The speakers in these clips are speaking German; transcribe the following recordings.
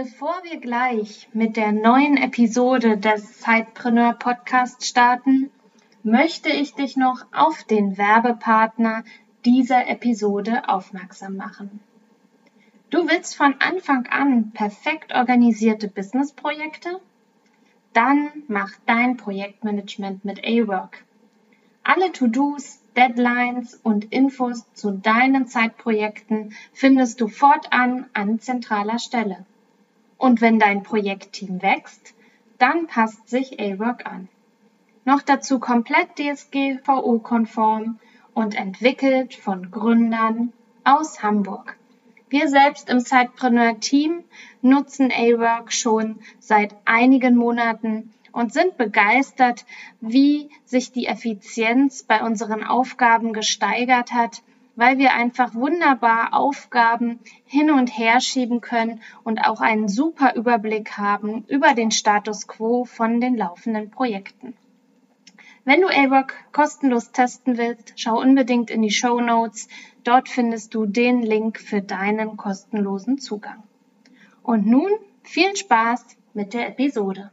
Bevor wir gleich mit der neuen Episode des Zeitpreneur Podcast starten, möchte ich dich noch auf den Werbepartner dieser Episode aufmerksam machen. Du willst von Anfang an perfekt organisierte Businessprojekte? Dann mach dein Projektmanagement mit A-Work. Alle To-Dos, Deadlines und Infos zu deinen Zeitprojekten findest du fortan an zentraler Stelle. Und wenn dein Projektteam wächst, dann passt sich A-Work an. Noch dazu komplett DSGVO-konform und entwickelt von Gründern aus Hamburg. Wir selbst im Sidepreneur-Team nutzen A-Work schon seit einigen Monaten und sind begeistert, wie sich die Effizienz bei unseren Aufgaben gesteigert hat weil wir einfach wunderbar Aufgaben hin und her schieben können und auch einen super Überblick haben über den Status quo von den laufenden Projekten. Wenn du A-Work kostenlos testen willst, schau unbedingt in die Show Notes. Dort findest du den Link für deinen kostenlosen Zugang. Und nun viel Spaß mit der Episode.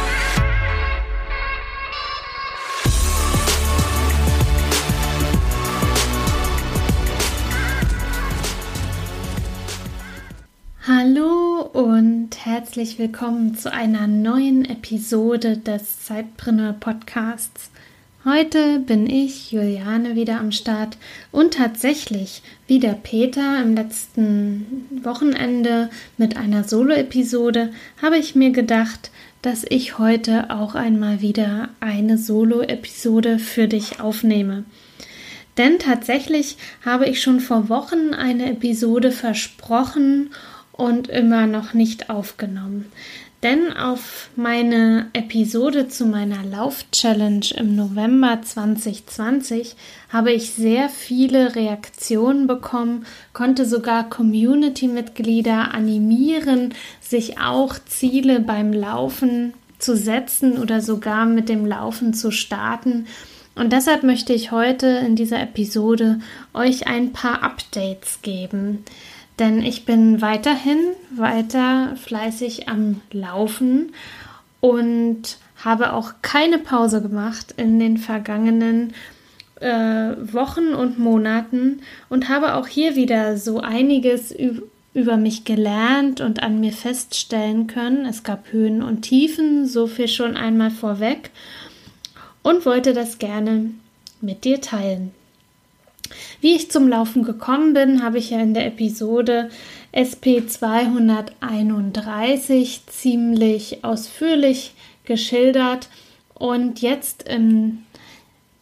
Herzlich willkommen zu einer neuen Episode des Zeitpreneur Podcasts. Heute bin ich, Juliane, wieder am Start und tatsächlich, wie der Peter im letzten Wochenende mit einer Solo-Episode, habe ich mir gedacht, dass ich heute auch einmal wieder eine Solo-Episode für dich aufnehme. Denn tatsächlich habe ich schon vor Wochen eine Episode versprochen und immer noch nicht aufgenommen. Denn auf meine Episode zu meiner Lauf-Challenge im November 2020 habe ich sehr viele Reaktionen bekommen, konnte sogar Community-Mitglieder animieren, sich auch Ziele beim Laufen zu setzen oder sogar mit dem Laufen zu starten. Und deshalb möchte ich heute in dieser Episode euch ein paar Updates geben. Denn ich bin weiterhin weiter fleißig am Laufen und habe auch keine Pause gemacht in den vergangenen äh, Wochen und Monaten und habe auch hier wieder so einiges über mich gelernt und an mir feststellen können. Es gab Höhen und Tiefen, so viel schon einmal vorweg und wollte das gerne mit dir teilen. Wie ich zum Laufen gekommen bin, habe ich ja in der Episode SP 231 ziemlich ausführlich geschildert. Und jetzt im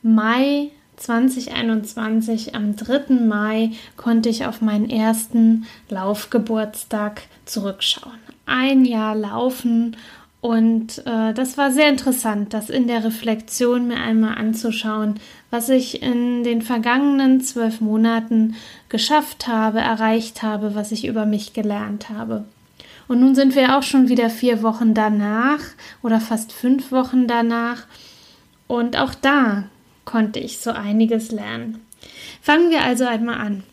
Mai 2021, am 3. Mai, konnte ich auf meinen ersten Laufgeburtstag zurückschauen. Ein Jahr laufen und äh, das war sehr interessant, das in der Reflexion mir einmal anzuschauen, was ich in den vergangenen zwölf Monaten geschafft habe, erreicht habe, was ich über mich gelernt habe. Und nun sind wir auch schon wieder vier Wochen danach oder fast fünf Wochen danach. Und auch da konnte ich so einiges lernen. Fangen wir also einmal an.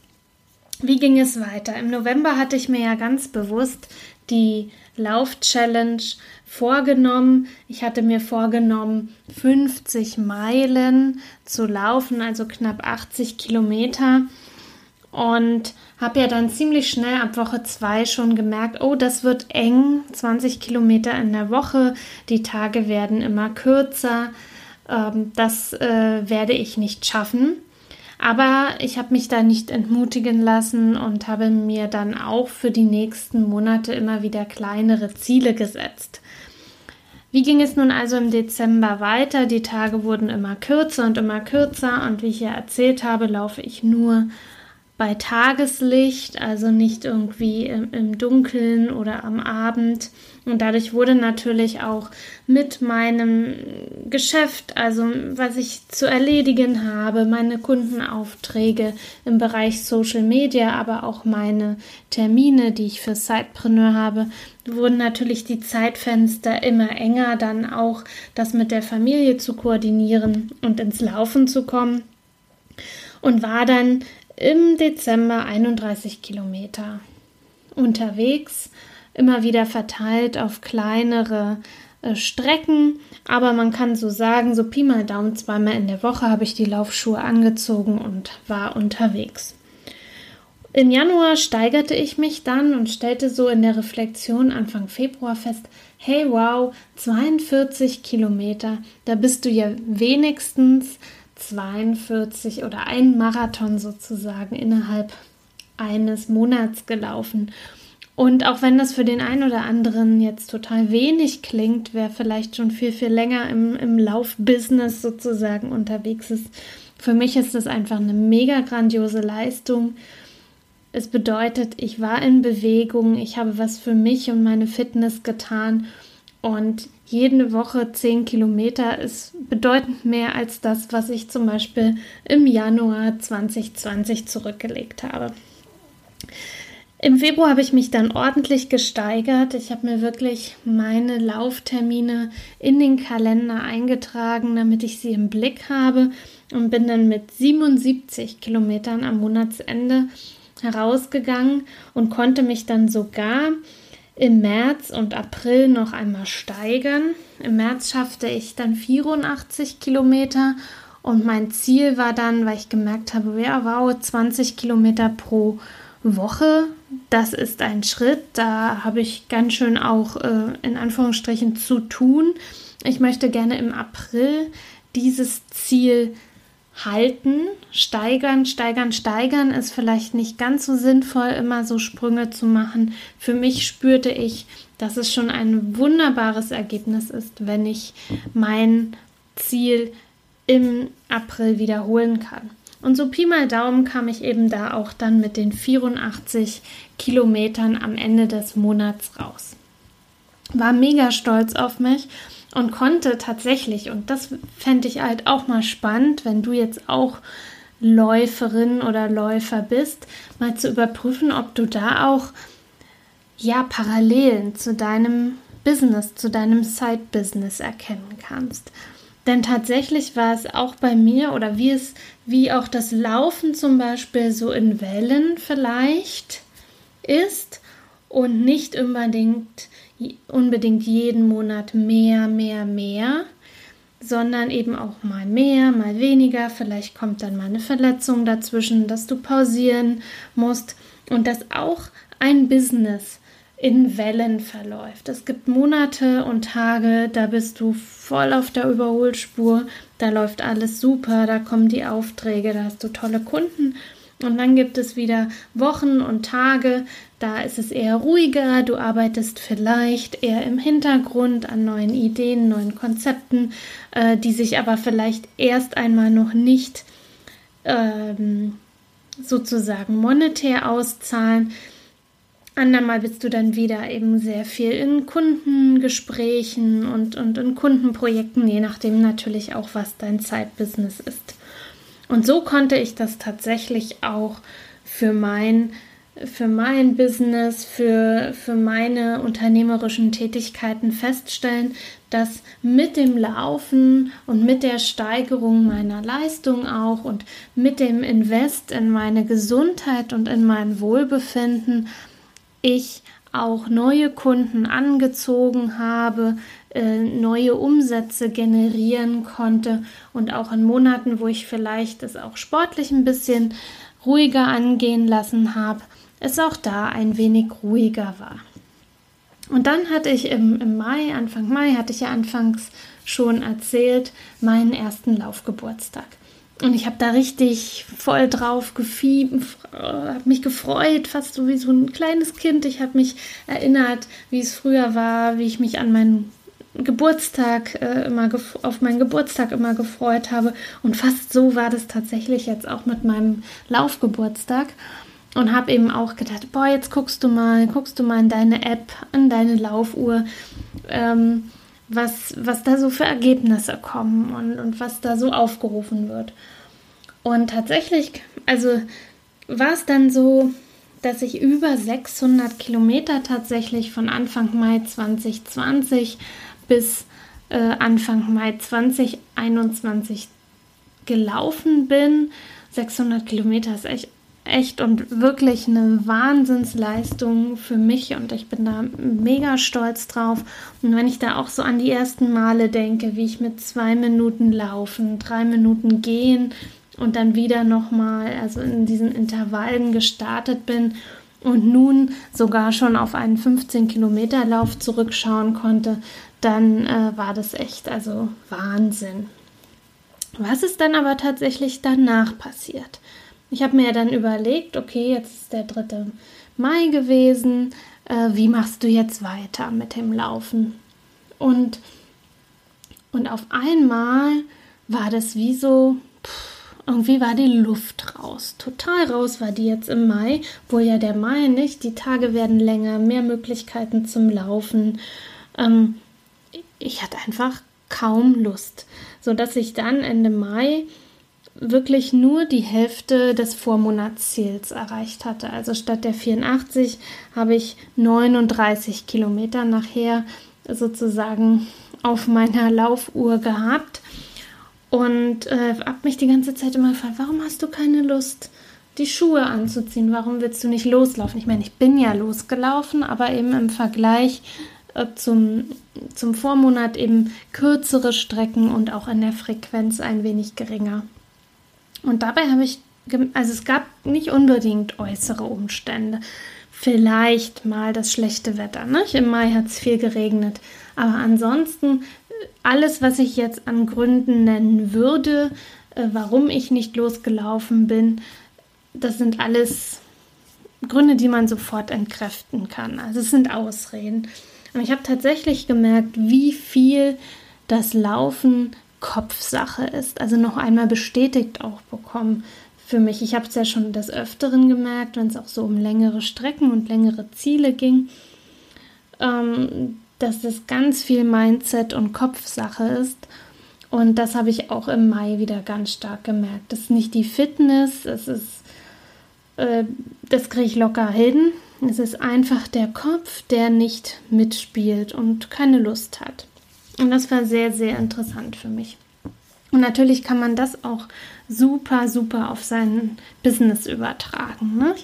Wie ging es weiter? Im November hatte ich mir ja ganz bewusst die Lauf-Challenge vorgenommen. Ich hatte mir vorgenommen, 50 Meilen zu laufen, also knapp 80 Kilometer. Und habe ja dann ziemlich schnell ab Woche 2 schon gemerkt, oh, das wird eng, 20 Kilometer in der Woche, die Tage werden immer kürzer, ähm, das äh, werde ich nicht schaffen. Aber ich habe mich da nicht entmutigen lassen und habe mir dann auch für die nächsten Monate immer wieder kleinere Ziele gesetzt. Wie ging es nun also im Dezember weiter? Die Tage wurden immer kürzer und immer kürzer und wie ich ja erzählt habe, laufe ich nur bei Tageslicht, also nicht irgendwie im, im, Dunkeln oder am Abend. Und dadurch wurde natürlich auch mit meinem Geschäft, also was ich zu erledigen habe, meine Kundenaufträge im Bereich Social Media, aber auch meine Termine, die ich für Sidepreneur habe, wurden natürlich die Zeitfenster immer enger, dann auch das mit der Familie zu koordinieren und ins Laufen zu kommen. Und war dann im Dezember 31 Kilometer unterwegs, immer wieder verteilt auf kleinere äh, Strecken, aber man kann so sagen, so Pi mal Daumen zweimal in der Woche habe ich die Laufschuhe angezogen und war unterwegs. Im Januar steigerte ich mich dann und stellte so in der Reflexion Anfang Februar fest, hey wow, 42 Kilometer, da bist du ja wenigstens 42 oder ein Marathon sozusagen innerhalb eines Monats gelaufen. Und auch wenn das für den einen oder anderen jetzt total wenig klingt, wer vielleicht schon viel, viel länger im, im Laufbusiness sozusagen unterwegs ist, für mich ist das einfach eine mega grandiose Leistung. Es bedeutet, ich war in Bewegung, ich habe was für mich und meine Fitness getan und jede Woche 10 Kilometer ist bedeutend mehr als das, was ich zum Beispiel im Januar 2020 zurückgelegt habe. Im Februar habe ich mich dann ordentlich gesteigert. Ich habe mir wirklich meine Lauftermine in den Kalender eingetragen, damit ich sie im Blick habe und bin dann mit 77 Kilometern am Monatsende herausgegangen und konnte mich dann sogar im März und April noch einmal steigern. Im März schaffte ich dann 84 Kilometer und mein Ziel war dann, weil ich gemerkt habe, ja, wow, 20 Kilometer pro Woche, das ist ein Schritt. Da habe ich ganz schön auch äh, in Anführungsstrichen zu tun. Ich möchte gerne im April dieses Ziel halten, steigern, steigern, steigern ist vielleicht nicht ganz so sinnvoll, immer so Sprünge zu machen. Für mich spürte ich, dass es schon ein wunderbares Ergebnis ist, wenn ich mein Ziel im April wiederholen kann. Und so Pi mal Daumen kam ich eben da auch dann mit den 84 Kilometern am Ende des Monats raus. War mega stolz auf mich und konnte tatsächlich, und das fände ich halt auch mal spannend, wenn du jetzt auch Läuferin oder Läufer bist, mal zu überprüfen, ob du da auch ja Parallelen zu deinem Business, zu deinem Side-Business erkennen kannst. Denn tatsächlich war es auch bei mir oder wie es, wie auch das Laufen zum Beispiel so in Wellen vielleicht ist und nicht unbedingt unbedingt jeden Monat mehr, mehr, mehr, sondern eben auch mal mehr, mal weniger. Vielleicht kommt dann mal eine Verletzung dazwischen, dass du pausieren musst und dass auch ein Business in Wellen verläuft. Es gibt Monate und Tage, da bist du voll auf der Überholspur, da läuft alles super, da kommen die Aufträge, da hast du tolle Kunden und dann gibt es wieder Wochen und Tage, da ist es eher ruhiger, du arbeitest vielleicht eher im Hintergrund an neuen Ideen, neuen Konzepten, äh, die sich aber vielleicht erst einmal noch nicht ähm, sozusagen monetär auszahlen. Andermal bist du dann wieder eben sehr viel in Kundengesprächen und, und in Kundenprojekten, je nachdem natürlich auch, was dein Zeitbusiness ist. Und so konnte ich das tatsächlich auch für mein, für mein Business, für, für meine unternehmerischen Tätigkeiten feststellen, dass mit dem Laufen und mit der Steigerung meiner Leistung auch und mit dem Invest in meine Gesundheit und in mein Wohlbefinden ich auch neue Kunden angezogen habe, äh, neue Umsätze generieren konnte und auch in Monaten, wo ich vielleicht es auch sportlich ein bisschen ruhiger angehen lassen habe, es auch da ein wenig ruhiger war. Und dann hatte ich im, im Mai, Anfang Mai, hatte ich ja anfangs schon erzählt, meinen ersten Laufgeburtstag. Und ich habe da richtig voll drauf gefiebt, habe mich gefreut, fast so wie so ein kleines Kind. Ich habe mich erinnert, wie es früher war, wie ich mich an meinen Geburtstag äh, immer auf meinen Geburtstag immer gefreut habe. Und fast so war das tatsächlich jetzt auch mit meinem Laufgeburtstag. Und habe eben auch gedacht, boah, jetzt guckst du mal, guckst du mal in deine App, in deine Laufuhr, ähm, was, was da so für Ergebnisse kommen und, und was da so aufgerufen wird. Und tatsächlich, also war es dann so, dass ich über 600 Kilometer tatsächlich von Anfang Mai 2020 bis äh, Anfang Mai 2021 gelaufen bin. 600 Kilometer ist echt, echt und wirklich eine Wahnsinnsleistung für mich und ich bin da mega stolz drauf. Und wenn ich da auch so an die ersten Male denke, wie ich mit zwei Minuten laufen, drei Minuten gehen und dann wieder nochmal, also in diesen Intervallen gestartet bin und nun sogar schon auf einen 15 Kilometer Lauf zurückschauen konnte, dann äh, war das echt also Wahnsinn. Was ist dann aber tatsächlich danach passiert? Ich habe mir dann überlegt, okay, jetzt ist der 3. Mai gewesen, äh, wie machst du jetzt weiter mit dem Laufen? Und, und auf einmal war das wie so, pff, irgendwie war die Luft raus. Total raus war die jetzt im Mai, wo ja der Mai nicht, die Tage werden länger, mehr Möglichkeiten zum Laufen. Ähm, ich hatte einfach kaum Lust, sodass ich dann Ende Mai wirklich nur die Hälfte des Vormonatsziels erreicht hatte. Also statt der 84 habe ich 39 Kilometer nachher sozusagen auf meiner Laufuhr gehabt und äh, habe mich die ganze Zeit immer gefragt, warum hast du keine Lust, die Schuhe anzuziehen? Warum willst du nicht loslaufen? Ich meine, ich bin ja losgelaufen, aber eben im Vergleich zum, zum Vormonat eben kürzere Strecken und auch in der Frequenz ein wenig geringer. Und dabei habe ich, also es gab nicht unbedingt äußere Umstände. Vielleicht mal das schlechte Wetter. Ne? Im Mai hat es viel geregnet. Aber ansonsten alles, was ich jetzt an Gründen nennen würde, äh, warum ich nicht losgelaufen bin, das sind alles Gründe, die man sofort entkräften kann. Also es sind Ausreden. Ich habe tatsächlich gemerkt, wie viel das Laufen Kopfsache ist. Also noch einmal bestätigt auch bekommen für mich. Ich habe es ja schon des Öfteren gemerkt, wenn es auch so um längere Strecken und längere Ziele ging. Ähm, dass das ganz viel Mindset und Kopfsache ist. Und das habe ich auch im Mai wieder ganz stark gemerkt. Das ist nicht die Fitness, es ist, äh, das kriege ich locker hin. Es ist einfach der Kopf, der nicht mitspielt und keine Lust hat. Und das war sehr, sehr interessant für mich. Und natürlich kann man das auch super, super auf sein Business übertragen. Ne?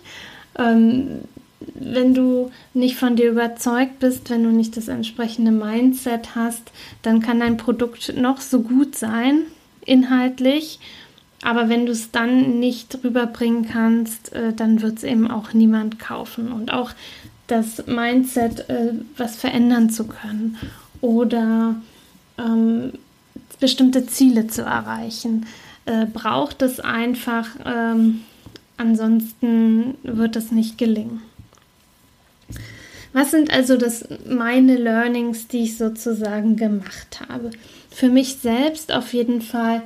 Ähm, wenn du nicht von dir überzeugt bist, wenn du nicht das entsprechende Mindset hast, dann kann dein Produkt noch so gut sein, inhaltlich. Aber wenn du es dann nicht rüberbringen kannst, äh, dann wird es eben auch niemand kaufen. Und auch das Mindset, äh, was verändern zu können oder ähm, bestimmte Ziele zu erreichen, äh, braucht es einfach. Ähm, ansonsten wird es nicht gelingen. Was sind also das meine Learnings, die ich sozusagen gemacht habe? Für mich selbst auf jeden Fall,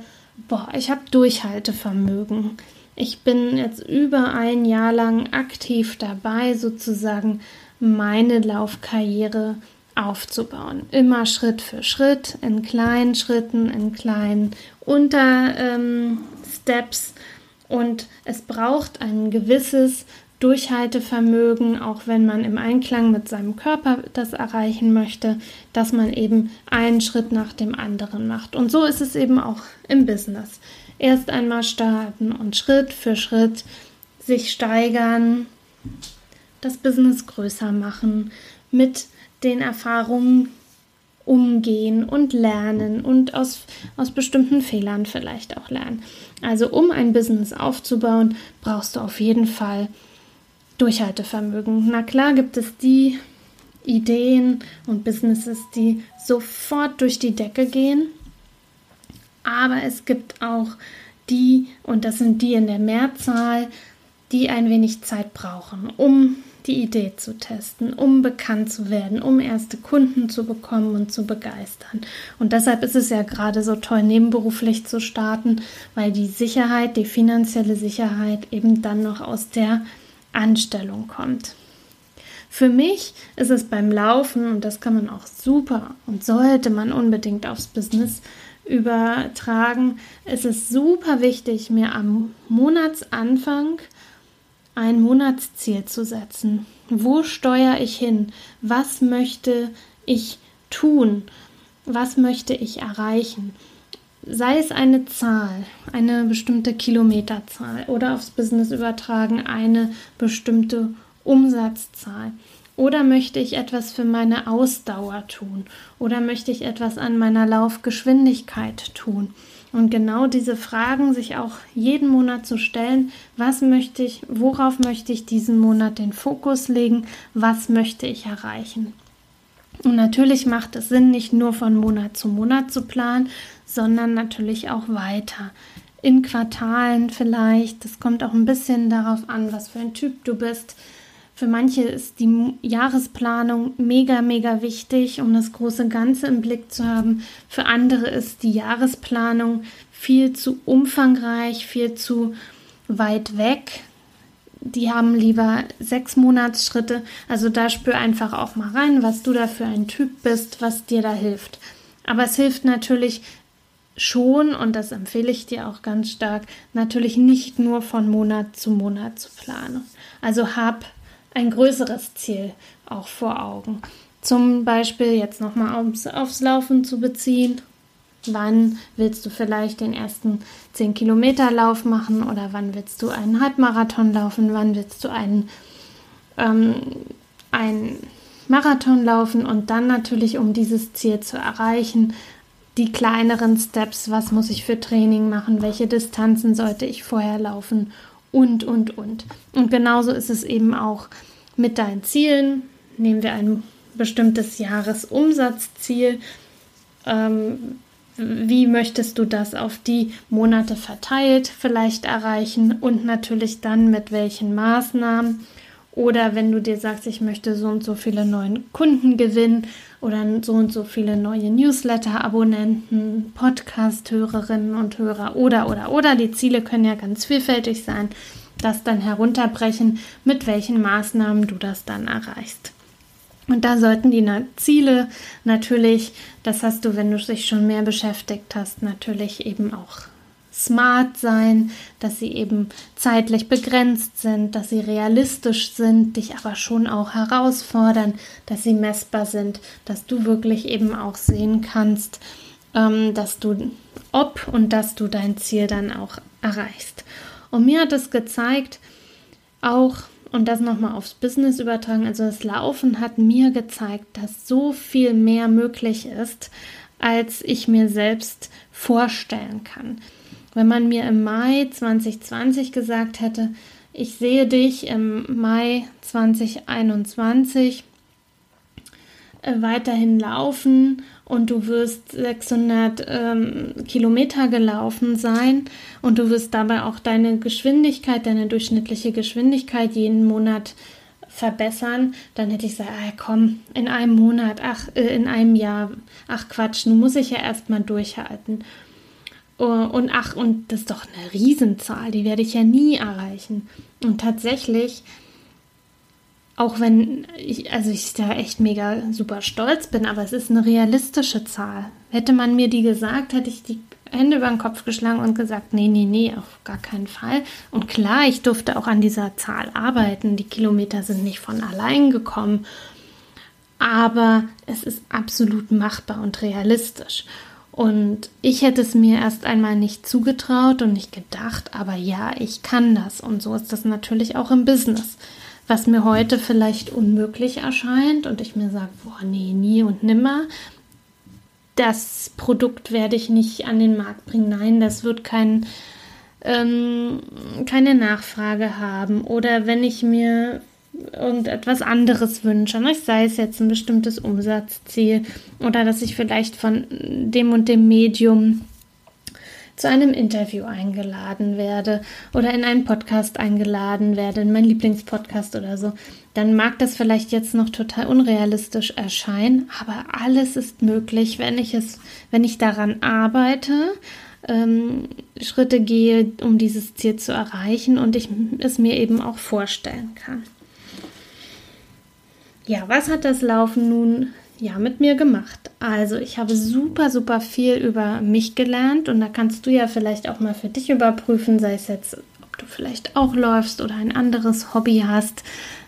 boah, ich habe Durchhaltevermögen. Ich bin jetzt über ein Jahr lang aktiv dabei, sozusagen meine Laufkarriere aufzubauen. Immer Schritt für Schritt, in kleinen Schritten, in kleinen Untersteps. Und es braucht ein gewisses Durchhaltevermögen, auch wenn man im Einklang mit seinem Körper das erreichen möchte, dass man eben einen Schritt nach dem anderen macht. Und so ist es eben auch im Business. Erst einmal starten und Schritt für Schritt sich steigern, das Business größer machen, mit den Erfahrungen umgehen und lernen und aus, aus bestimmten Fehlern vielleicht auch lernen. Also um ein Business aufzubauen, brauchst du auf jeden Fall Durchhaltevermögen. Na klar gibt es die Ideen und Businesses, die sofort durch die Decke gehen, aber es gibt auch die, und das sind die in der Mehrzahl, die ein wenig Zeit brauchen, um die Idee zu testen, um bekannt zu werden, um erste Kunden zu bekommen und zu begeistern. Und deshalb ist es ja gerade so toll, nebenberuflich zu starten, weil die Sicherheit, die finanzielle Sicherheit eben dann noch aus der Anstellung kommt. Für mich ist es beim Laufen, und das kann man auch super und sollte man unbedingt aufs Business übertragen, ist es super wichtig, mir am Monatsanfang ein Monatsziel zu setzen. Wo steuere ich hin? Was möchte ich tun? Was möchte ich erreichen? Sei es eine Zahl, eine bestimmte Kilometerzahl oder aufs Business übertragen eine bestimmte Umsatzzahl. Oder möchte ich etwas für meine Ausdauer tun? Oder möchte ich etwas an meiner Laufgeschwindigkeit tun? Und genau diese Fragen sich auch jeden Monat zu stellen, was möchte ich, worauf möchte ich diesen Monat den Fokus legen, was möchte ich erreichen. Und natürlich macht es Sinn, nicht nur von Monat zu Monat zu planen, sondern natürlich auch weiter. In Quartalen vielleicht. Das kommt auch ein bisschen darauf an, was für ein Typ du bist. Für manche ist die Jahresplanung mega, mega wichtig, um das große Ganze im Blick zu haben. Für andere ist die Jahresplanung viel zu umfangreich, viel zu weit weg. Die haben lieber sechs Monatsschritte. Also da spür einfach auch mal rein, was du da für ein Typ bist, was dir da hilft. Aber es hilft natürlich schon, und das empfehle ich dir auch ganz stark, natürlich nicht nur von Monat zu Monat zu planen. Also hab ein größeres Ziel auch vor Augen. Zum Beispiel jetzt nochmal aufs, aufs Laufen zu beziehen. Wann willst du vielleicht den ersten 10 Kilometer Lauf machen oder wann willst du einen Halbmarathon laufen? Wann willst du einen, ähm, einen Marathon laufen? Und dann natürlich, um dieses Ziel zu erreichen, die kleineren Steps. Was muss ich für Training machen? Welche Distanzen sollte ich vorher laufen? Und, und, und. Und genauso ist es eben auch mit deinen Zielen. Nehmen wir ein bestimmtes Jahresumsatzziel. Ähm, wie möchtest du das auf die Monate verteilt vielleicht erreichen und natürlich dann mit welchen Maßnahmen? Oder wenn du dir sagst, ich möchte so und so viele neue Kunden gewinnen oder so und so viele neue Newsletter-Abonnenten, Podcast-Hörerinnen und Hörer oder, oder, oder. Die Ziele können ja ganz vielfältig sein das dann herunterbrechen, mit welchen Maßnahmen du das dann erreichst. Und da sollten die Ziele natürlich, das hast du, wenn du dich schon mehr beschäftigt hast, natürlich eben auch smart sein, dass sie eben zeitlich begrenzt sind, dass sie realistisch sind, dich aber schon auch herausfordern, dass sie messbar sind, dass du wirklich eben auch sehen kannst, ähm, dass du ob und dass du dein Ziel dann auch erreichst. Und mir hat es gezeigt, auch, und das nochmal aufs Business übertragen, also das Laufen hat mir gezeigt, dass so viel mehr möglich ist, als ich mir selbst vorstellen kann. Wenn man mir im Mai 2020 gesagt hätte, ich sehe dich im Mai 2021 äh, weiterhin laufen und du wirst 600 ähm, Kilometer gelaufen sein und du wirst dabei auch deine Geschwindigkeit, deine durchschnittliche Geschwindigkeit jeden Monat verbessern, dann hätte ich gesagt, ah, komm, in einem Monat, ach, äh, in einem Jahr, ach Quatsch, nun muss ich ja erstmal durchhalten. Oh, und ach, und das ist doch eine Riesenzahl, die werde ich ja nie erreichen. Und tatsächlich auch wenn ich, also ich da echt mega super stolz bin, aber es ist eine realistische Zahl. Hätte man mir die gesagt, hätte ich die Hände über den Kopf geschlagen und gesagt, nee, nee, nee, auf gar keinen Fall. Und klar, ich durfte auch an dieser Zahl arbeiten. Die Kilometer sind nicht von allein gekommen. Aber es ist absolut machbar und realistisch. Und ich hätte es mir erst einmal nicht zugetraut und nicht gedacht, aber ja, ich kann das. Und so ist das natürlich auch im Business was mir heute vielleicht unmöglich erscheint und ich mir sage, boah, nee, nie und nimmer. Das Produkt werde ich nicht an den Markt bringen. Nein, das wird kein, ähm, keine Nachfrage haben. Oder wenn ich mir irgendetwas anderes wünsche, ne? sei es jetzt ein bestimmtes Umsatzziel oder dass ich vielleicht von dem und dem Medium zu einem Interview eingeladen werde oder in einen Podcast eingeladen werde, in meinen Lieblingspodcast oder so, dann mag das vielleicht jetzt noch total unrealistisch erscheinen, aber alles ist möglich, wenn ich es, wenn ich daran arbeite, ähm, Schritte gehe, um dieses Ziel zu erreichen und ich es mir eben auch vorstellen kann. Ja, was hat das Laufen nun ja mit mir gemacht? Also, ich habe super, super viel über mich gelernt und da kannst du ja vielleicht auch mal für dich überprüfen, sei es jetzt, ob du vielleicht auch läufst oder ein anderes Hobby hast,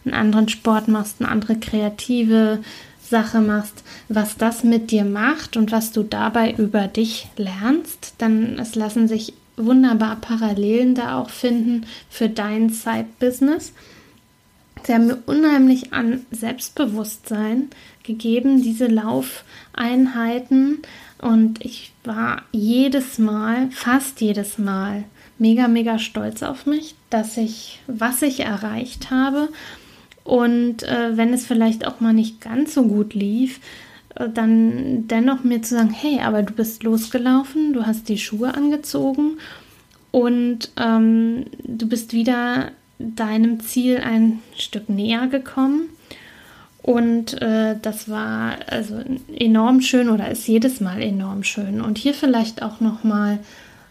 einen anderen Sport machst, eine andere kreative Sache machst, was das mit dir macht und was du dabei über dich lernst, dann es lassen sich wunderbar Parallelen da auch finden für dein Side-Business. Sie haben mir unheimlich an Selbstbewusstsein gegeben, diese Laufeinheiten. Und ich war jedes Mal, fast jedes Mal, mega, mega stolz auf mich, dass ich, was ich erreicht habe. Und äh, wenn es vielleicht auch mal nicht ganz so gut lief, äh, dann dennoch mir zu sagen, hey, aber du bist losgelaufen, du hast die Schuhe angezogen und ähm, du bist wieder deinem Ziel ein Stück näher gekommen. Und äh, das war also enorm schön oder ist jedes Mal enorm schön. Und hier vielleicht auch nochmal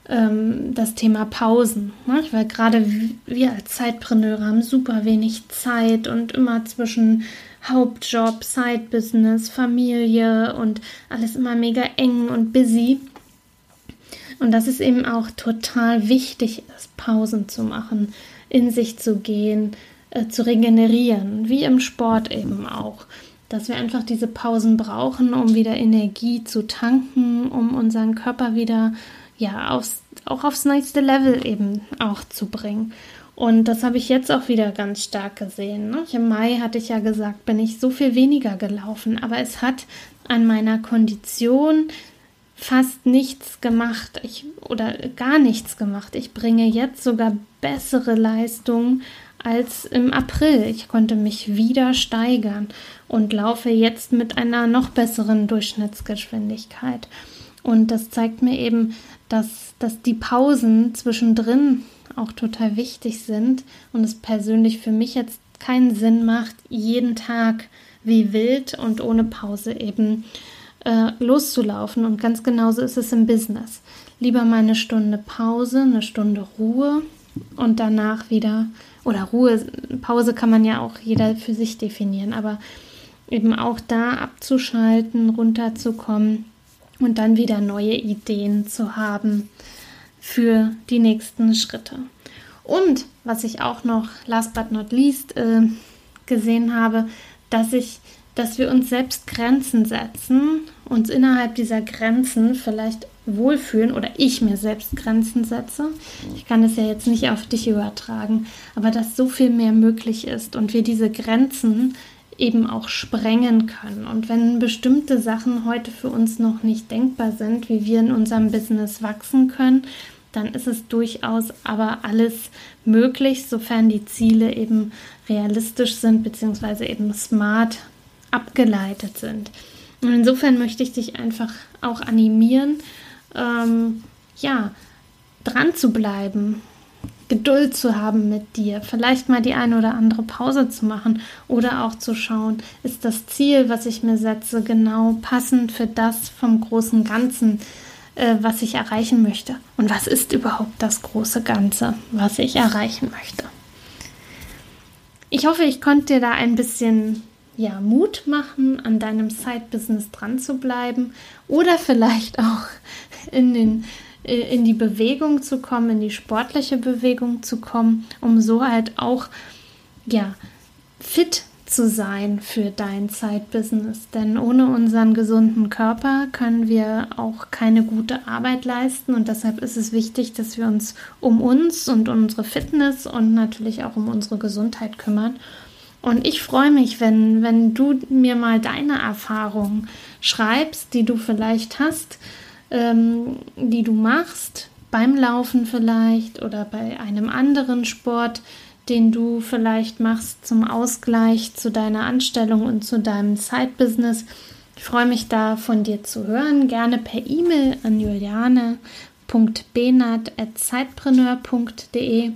ähm, das Thema Pausen. Ne? Weil gerade wir als Zeitpreneure haben super wenig Zeit und immer zwischen Hauptjob, Side-Business, Familie und alles immer mega eng und busy. Und dass es eben auch total wichtig ist, Pausen zu machen in sich zu gehen, äh, zu regenerieren, wie im Sport eben auch. Dass wir einfach diese Pausen brauchen, um wieder Energie zu tanken, um unseren Körper wieder ja aufs, auch aufs nächste Level eben auch zu bringen. Und das habe ich jetzt auch wieder ganz stark gesehen. Ne? Im Mai hatte ich ja gesagt, bin ich so viel weniger gelaufen, aber es hat an meiner Kondition fast nichts gemacht ich, oder gar nichts gemacht. Ich bringe jetzt sogar bessere Leistungen als im April. Ich konnte mich wieder steigern und laufe jetzt mit einer noch besseren Durchschnittsgeschwindigkeit. Und das zeigt mir eben, dass, dass die Pausen zwischendrin auch total wichtig sind und es persönlich für mich jetzt keinen Sinn macht, jeden Tag wie wild und ohne Pause eben äh, loszulaufen. Und ganz genauso ist es im Business. Lieber mal eine Stunde Pause, eine Stunde Ruhe und danach wieder, oder Ruhe, Pause kann man ja auch jeder für sich definieren, aber eben auch da abzuschalten, runterzukommen und dann wieder neue Ideen zu haben für die nächsten Schritte. Und was ich auch noch, last but not least, äh, gesehen habe, dass ich dass wir uns selbst Grenzen setzen, uns innerhalb dieser Grenzen vielleicht wohlfühlen oder ich mir selbst Grenzen setze. Ich kann es ja jetzt nicht auf dich übertragen, aber dass so viel mehr möglich ist und wir diese Grenzen eben auch sprengen können. Und wenn bestimmte Sachen heute für uns noch nicht denkbar sind, wie wir in unserem Business wachsen können, dann ist es durchaus aber alles möglich, sofern die Ziele eben realistisch sind, beziehungsweise eben smart abgeleitet sind. Und insofern möchte ich dich einfach auch animieren, ähm, ja, dran zu bleiben, Geduld zu haben mit dir, vielleicht mal die eine oder andere Pause zu machen oder auch zu schauen, ist das Ziel, was ich mir setze, genau passend für das vom großen Ganzen, äh, was ich erreichen möchte. Und was ist überhaupt das große Ganze, was ich erreichen möchte? Ich hoffe, ich konnte dir da ein bisschen ja, Mut machen, an deinem Side-Business dran zu bleiben oder vielleicht auch in, den, äh, in die Bewegung zu kommen, in die sportliche Bewegung zu kommen, um so halt auch ja, fit zu sein für dein Side-Business. Denn ohne unseren gesunden Körper können wir auch keine gute Arbeit leisten und deshalb ist es wichtig, dass wir uns um uns und unsere Fitness und natürlich auch um unsere Gesundheit kümmern und ich freue mich, wenn, wenn du mir mal deine Erfahrungen schreibst, die du vielleicht hast, ähm, die du machst, beim Laufen vielleicht oder bei einem anderen Sport, den du vielleicht machst zum Ausgleich zu deiner Anstellung und zu deinem Side-Business. Ich freue mich da von dir zu hören. Gerne per E-Mail an juliane.benat.zeitpreneur.de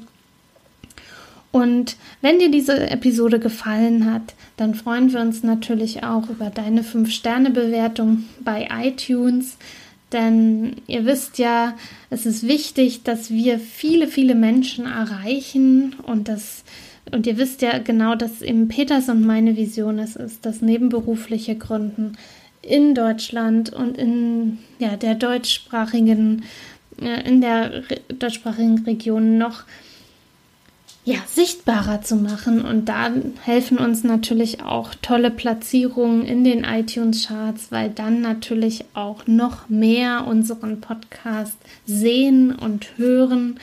Und wenn dir diese Episode gefallen hat, dann freuen wir uns natürlich auch über deine 5-Sterne-Bewertung bei iTunes. Denn ihr wisst ja, es ist wichtig, dass wir viele, viele Menschen erreichen und das und ihr wisst ja genau, dass eben Peters und meine Vision es ist, dass nebenberufliche Gründen in Deutschland und in ja, der deutschsprachigen, äh, in der deutschsprachigen Region noch ja, sichtbarer zu machen. Und da helfen uns natürlich auch tolle Platzierungen in den iTunes-Charts, weil dann natürlich auch noch mehr unseren Podcast sehen und hören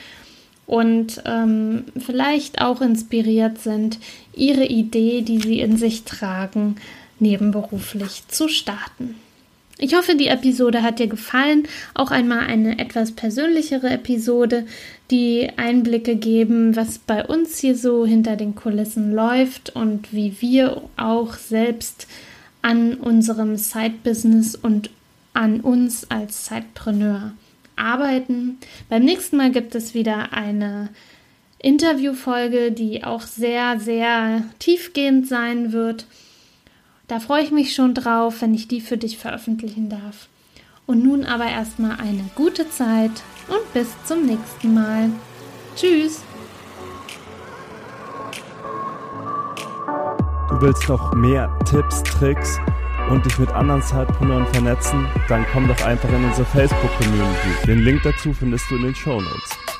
und ähm, vielleicht auch inspiriert sind, ihre Idee, die sie in sich tragen, nebenberuflich zu starten. Ich hoffe, die Episode hat dir gefallen. Auch einmal eine etwas persönlichere Episode, die Einblicke geben, was bei uns hier so hinter den Kulissen läuft und wie wir auch selbst an unserem Side-Business und an uns als Sidepreneur arbeiten. Beim nächsten Mal gibt es wieder eine Interviewfolge, die auch sehr, sehr tiefgehend sein wird. Da freue ich mich schon drauf, wenn ich die für dich veröffentlichen darf. Und nun aber erstmal eine gute Zeit und bis zum nächsten Mal. Tschüss! Du willst noch mehr Tipps, Tricks und dich mit anderen Zeitpreneuren vernetzen? Dann komm doch einfach in unsere Facebook-Community. Den Link dazu findest du in den Show Notes.